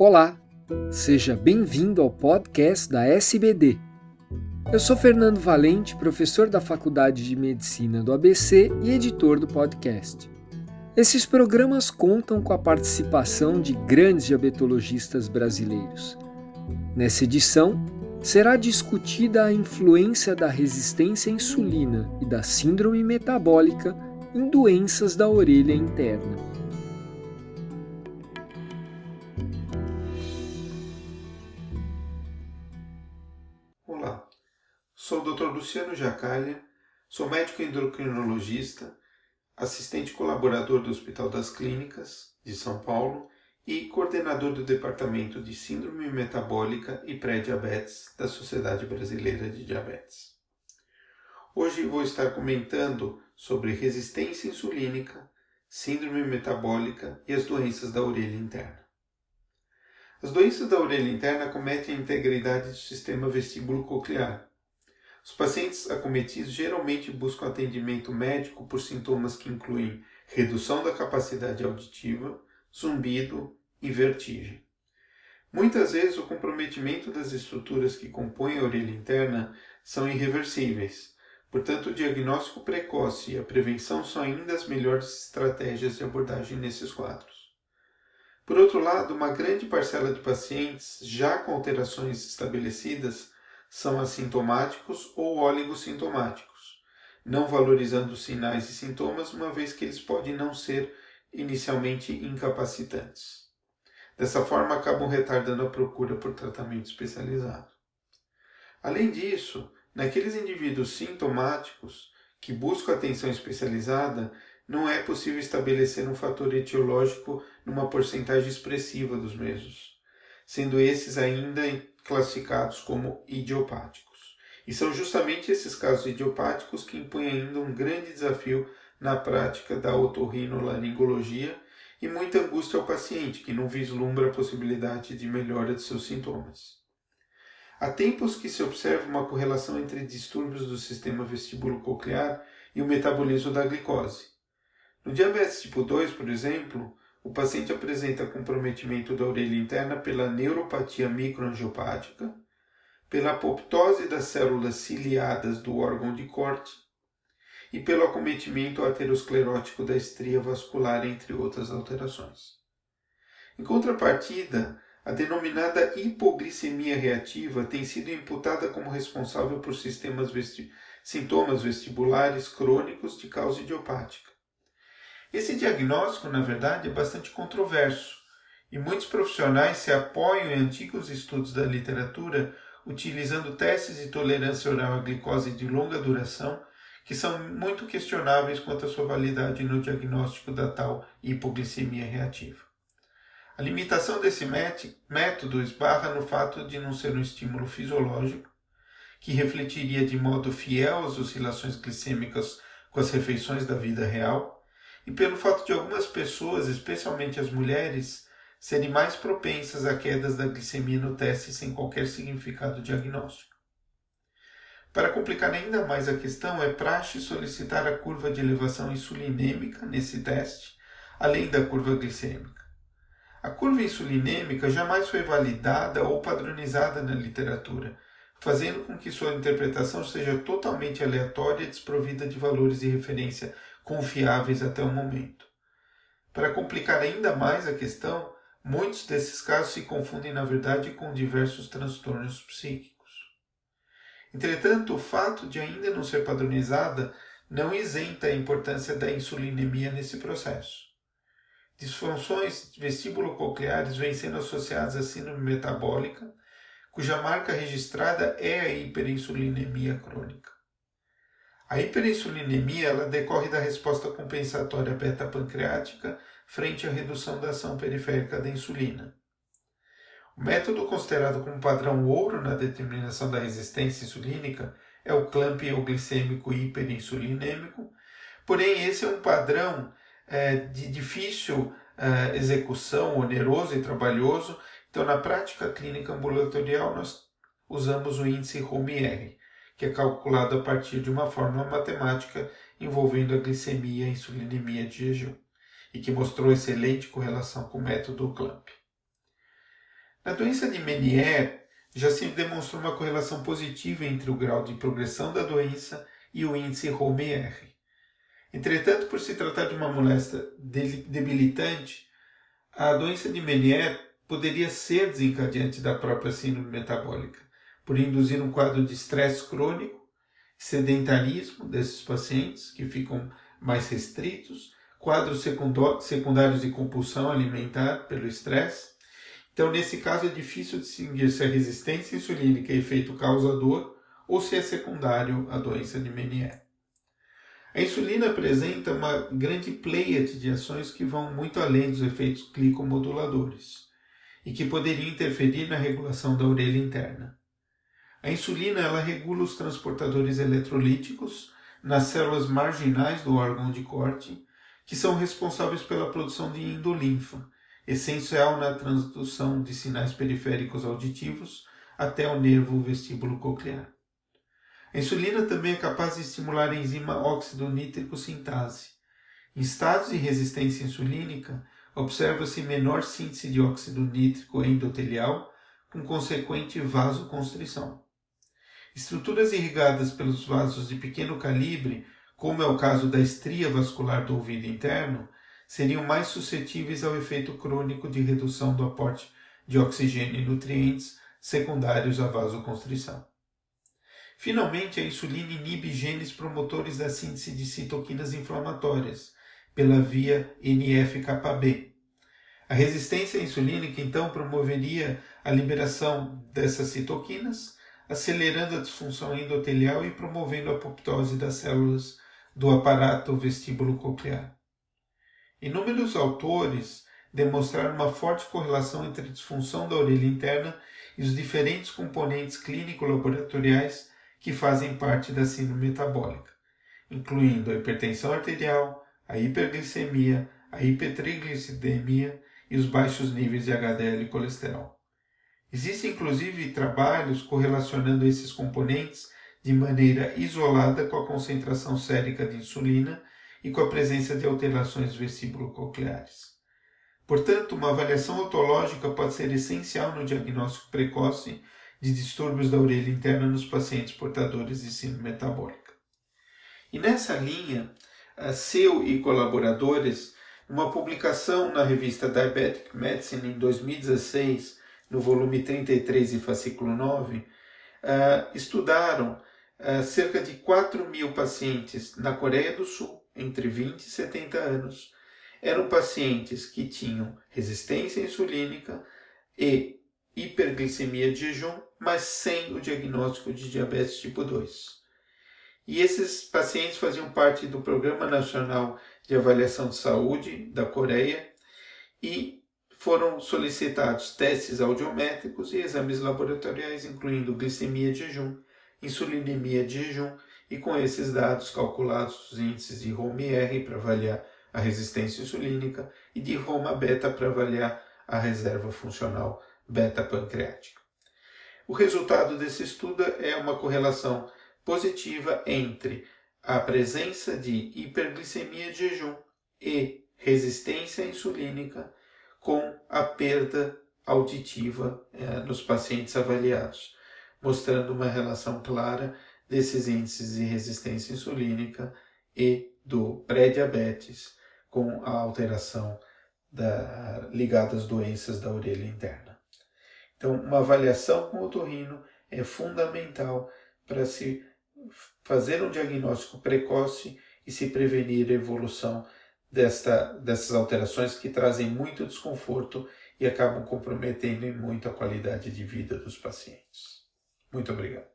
Olá, seja bem-vindo ao podcast da SBD. Eu sou Fernando Valente, professor da Faculdade de Medicina do ABC e editor do podcast. Esses programas contam com a participação de grandes diabetologistas brasileiros. Nessa edição, será discutida a influência da resistência à insulina e da síndrome metabólica em doenças da orelha interna. Sou o Dr. Luciano Jacalha, sou médico endocrinologista, assistente colaborador do Hospital das Clínicas de São Paulo e coordenador do Departamento de Síndrome Metabólica e Pré-Diabetes da Sociedade Brasileira de Diabetes. Hoje vou estar comentando sobre resistência insulínica, síndrome metabólica e as doenças da orelha interna. As doenças da orelha interna cometem a integridade do sistema vestíbulo coclear. Os pacientes acometidos geralmente buscam atendimento médico por sintomas que incluem redução da capacidade auditiva, zumbido e vertigem. Muitas vezes o comprometimento das estruturas que compõem a orelha interna são irreversíveis, portanto o diagnóstico precoce e a prevenção são ainda as melhores estratégias de abordagem nesses quadros. Por outro lado, uma grande parcela de pacientes já com alterações estabelecidas são assintomáticos ou oligossintomáticos, não valorizando sinais e sintomas, uma vez que eles podem não ser inicialmente incapacitantes. Dessa forma, acabam retardando a procura por tratamento especializado. Além disso, naqueles indivíduos sintomáticos que buscam atenção especializada, não é possível estabelecer um fator etiológico numa porcentagem expressiva dos mesmos, sendo esses ainda classificados como idiopáticos. E são justamente esses casos idiopáticos que impõem ainda um grande desafio na prática da otorrinolaringologia e muita angústia ao paciente, que não vislumbra a possibilidade de melhora de seus sintomas. Há tempos que se observa uma correlação entre distúrbios do sistema vestíbulo-coclear e o metabolismo da glicose. No diabetes tipo 2, por exemplo, o paciente apresenta comprometimento da orelha interna pela neuropatia microangiopática, pela apoptose das células ciliadas do órgão de corte e pelo acometimento aterosclerótico da estria vascular, entre outras alterações. Em contrapartida, a denominada hipoglicemia reativa tem sido imputada como responsável por vesti sintomas vestibulares crônicos de causa idiopática. Esse diagnóstico, na verdade, é bastante controverso e muitos profissionais se apoiam em antigos estudos da literatura utilizando testes de tolerância oral à glicose de longa duração que são muito questionáveis quanto à sua validade no diagnóstico da tal hipoglicemia reativa. A limitação desse método esbarra no fato de não ser um estímulo fisiológico, que refletiria de modo fiel as oscilações glicêmicas com as refeições da vida real, e pelo fato de algumas pessoas, especialmente as mulheres, serem mais propensas a quedas da glicemia no teste sem qualquer significado diagnóstico. Para complicar ainda mais a questão, é praxe solicitar a curva de elevação insulinêmica nesse teste, além da curva glicêmica. A curva insulinêmica jamais foi validada ou padronizada na literatura, fazendo com que sua interpretação seja totalmente aleatória e desprovida de valores de referência confiáveis até o momento. Para complicar ainda mais a questão, muitos desses casos se confundem na verdade com diversos transtornos psíquicos. Entretanto, o fato de ainda não ser padronizada não isenta a importância da insulinemia nesse processo. Disfunções vestíbulo-cocleares vêm sendo associadas à síndrome metabólica, cuja marca registrada é a hiperinsulinemia crônica. A hiperinsulinemia ela decorre da resposta compensatória beta-pancreática frente à redução da ação periférica da insulina. O método considerado como padrão ouro na determinação da resistência insulínica é o clamp euglicêmico hiperinsulinêmico, porém esse é um padrão é, de difícil é, execução, oneroso e trabalhoso, então na prática clínica ambulatorial nós usamos o índice ROMI-R, que é calculado a partir de uma fórmula matemática envolvendo a glicemia e insulinemia de jejum, e que mostrou excelente correlação com o método CLAMP. Na doença de Meniere, já se demonstrou uma correlação positiva entre o grau de progressão da doença e o índice Romer. Entretanto, por se tratar de uma moléstia debilitante, a doença de Meniere poderia ser desencadeante da própria síndrome metabólica, por induzir um quadro de estresse crônico, sedentarismo desses pacientes, que ficam mais restritos, quadros secundários de compulsão alimentar pelo estresse. Então, nesse caso, é difícil distinguir se a resistência insulínica é efeito causador ou se é secundário à doença de Meniere. A insulina apresenta uma grande pleiade de ações que vão muito além dos efeitos glicomoduladores e que poderiam interferir na regulação da orelha interna. A insulina ela regula os transportadores eletrolíticos nas células marginais do órgão de corte, que são responsáveis pela produção de endolinfa, essencial na transdução de sinais periféricos auditivos até o nervo vestíbulo coclear. A insulina também é capaz de estimular a enzima óxido nítrico sintase. Em estados de resistência insulínica, observa-se menor síntese de óxido nítrico endotelial, com consequente vasoconstrição. Estruturas irrigadas pelos vasos de pequeno calibre, como é o caso da estria vascular do ouvido interno, seriam mais suscetíveis ao efeito crônico de redução do aporte de oxigênio e nutrientes secundários à vasoconstrição. Finalmente, a insulina inibe genes promotores da síntese de citoquinas inflamatórias pela via NF-κB. A resistência insulínica então promoveria a liberação dessas citoquinas, acelerando a disfunção endotelial e promovendo a apoptose das células do aparato vestíbulo coclear. Inúmeros autores demonstraram uma forte correlação entre a disfunção da orelha interna e os diferentes componentes clínico-laboratoriais que fazem parte da síndrome metabólica, incluindo a hipertensão arterial, a hiperglicemia, a hipertriglicidemia e os baixos níveis de HDL e colesterol. Existem inclusive trabalhos correlacionando esses componentes de maneira isolada com a concentração sérica de insulina e com a presença de alterações vesíbulo-cocleares. Portanto, uma avaliação otológica pode ser essencial no diagnóstico precoce de distúrbios da orelha interna nos pacientes portadores de síndrome metabólica. E nessa linha, Seu e colaboradores, uma publicação na revista Diabetic Medicine em 2016, no volume 33 e fascículo 9, estudaram cerca de 4 mil pacientes na Coreia do Sul, entre 20 e 70 anos. Eram pacientes que tinham resistência insulínica e hiperglicemia de jejum, mas sem o diagnóstico de diabetes tipo 2. E esses pacientes faziam parte do Programa Nacional de Avaliação de Saúde da Coreia e foram solicitados testes audiométricos e exames laboratoriais, incluindo glicemia de jejum, insulinemia de jejum, e com esses dados calculados os índices de ROME-R para avaliar a resistência insulínica e de ROMA-beta para avaliar a reserva funcional beta-pancreática. O resultado desse estudo é uma correlação positiva entre a presença de hiperglicemia de jejum e resistência insulínica com a perda auditiva nos pacientes avaliados, mostrando uma relação clara desses índices de resistência insulínica e do pré-diabetes com a alteração da, ligada às doenças da orelha interna. Então, uma avaliação com o otorrino é fundamental para se fazer um diagnóstico precoce e se prevenir a evolução desta, dessas alterações que trazem muito desconforto e acabam comprometendo muito a qualidade de vida dos pacientes. Muito obrigado.